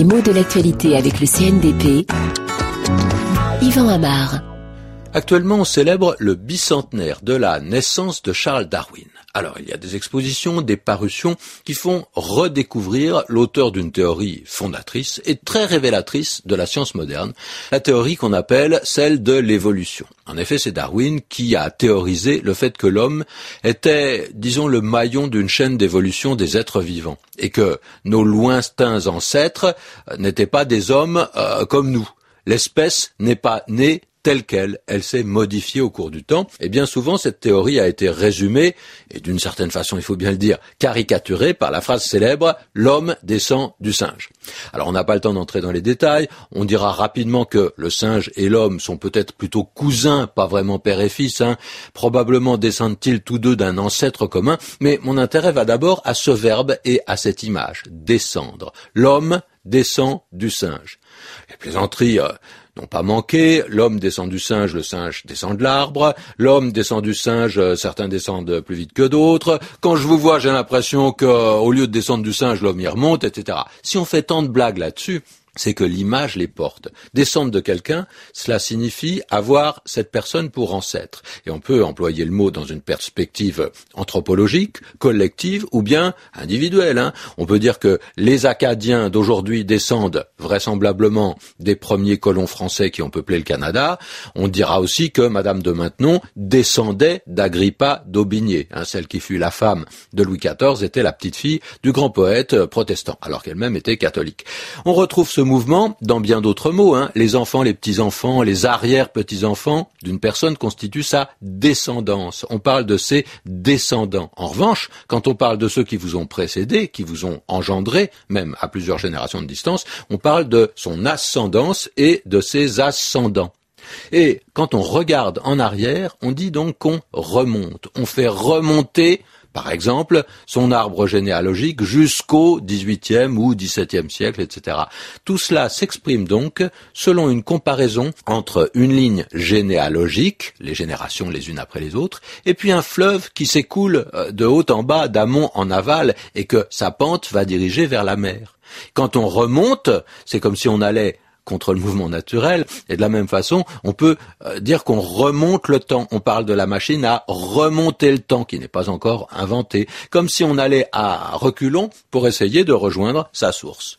Les mots de l'actualité avec le CNDP. Yvan Amar. Actuellement, on célèbre le bicentenaire de la naissance de Charles Darwin. Alors, il y a des expositions, des parutions qui font redécouvrir l'auteur d'une théorie fondatrice et très révélatrice de la science moderne, la théorie qu'on appelle celle de l'évolution. En effet, c'est Darwin qui a théorisé le fait que l'homme était, disons, le maillon d'une chaîne d'évolution des êtres vivants et que nos lointains ancêtres n'étaient pas des hommes euh, comme nous. L'espèce n'est pas née telle qu'elle, elle s'est modifiée au cours du temps. Et bien souvent, cette théorie a été résumée, et d'une certaine façon, il faut bien le dire, caricaturée par la phrase célèbre « l'homme descend du singe ». Alors, on n'a pas le temps d'entrer dans les détails. On dira rapidement que le singe et l'homme sont peut-être plutôt cousins, pas vraiment père et fils. Hein. Probablement descendent-ils tous deux d'un ancêtre commun. Mais mon intérêt va d'abord à ce verbe et à cette image, descendre. L'homme descend du singe. Les plaisanteries euh, pas manqué. L'homme descend du singe, le singe descend de l'arbre. L'homme descend du singe, euh, certains descendent plus vite que d'autres. Quand je vous vois, j'ai l'impression qu'au lieu de descendre du singe, l'homme y remonte, etc. Si on fait tant de blagues là-dessus, c'est que l'image les porte. Descendre de quelqu'un, cela signifie avoir cette personne pour ancêtre. Et on peut employer le mot dans une perspective anthropologique, collective ou bien individuelle. Hein. On peut dire que les Acadiens d'aujourd'hui descendent vraisemblablement des premiers colons français qui ont peuplé le Canada. On dira aussi que Madame de Maintenon descendait d'Agrippa d'Aubigné. Hein, celle qui fut la femme de Louis XIV était la petite fille du grand poète protestant, alors qu'elle-même était catholique. Mouvement dans bien d'autres mots. Hein. Les enfants, les petits-enfants, les arrière-petits-enfants d'une personne constituent sa descendance. On parle de ses descendants. En revanche, quand on parle de ceux qui vous ont précédé, qui vous ont engendré, même à plusieurs générations de distance, on parle de son ascendance et de ses ascendants. Et quand on regarde en arrière, on dit donc qu'on remonte. On fait remonter par exemple, son arbre généalogique jusqu'au XVIIIe ou XVIIe siècle, etc. Tout cela s'exprime donc selon une comparaison entre une ligne généalogique, les générations les unes après les autres, et puis un fleuve qui s'écoule euh, de haut en bas, d'amont en aval, et que sa pente va diriger vers la mer. Quand on remonte, c'est comme si on allait contre le mouvement naturel. Et de la même façon, on peut euh, dire qu'on remonte le temps. On parle de la machine à remonter le temps, qui n'est pas encore inventé, comme si on allait à reculons pour essayer de rejoindre sa source.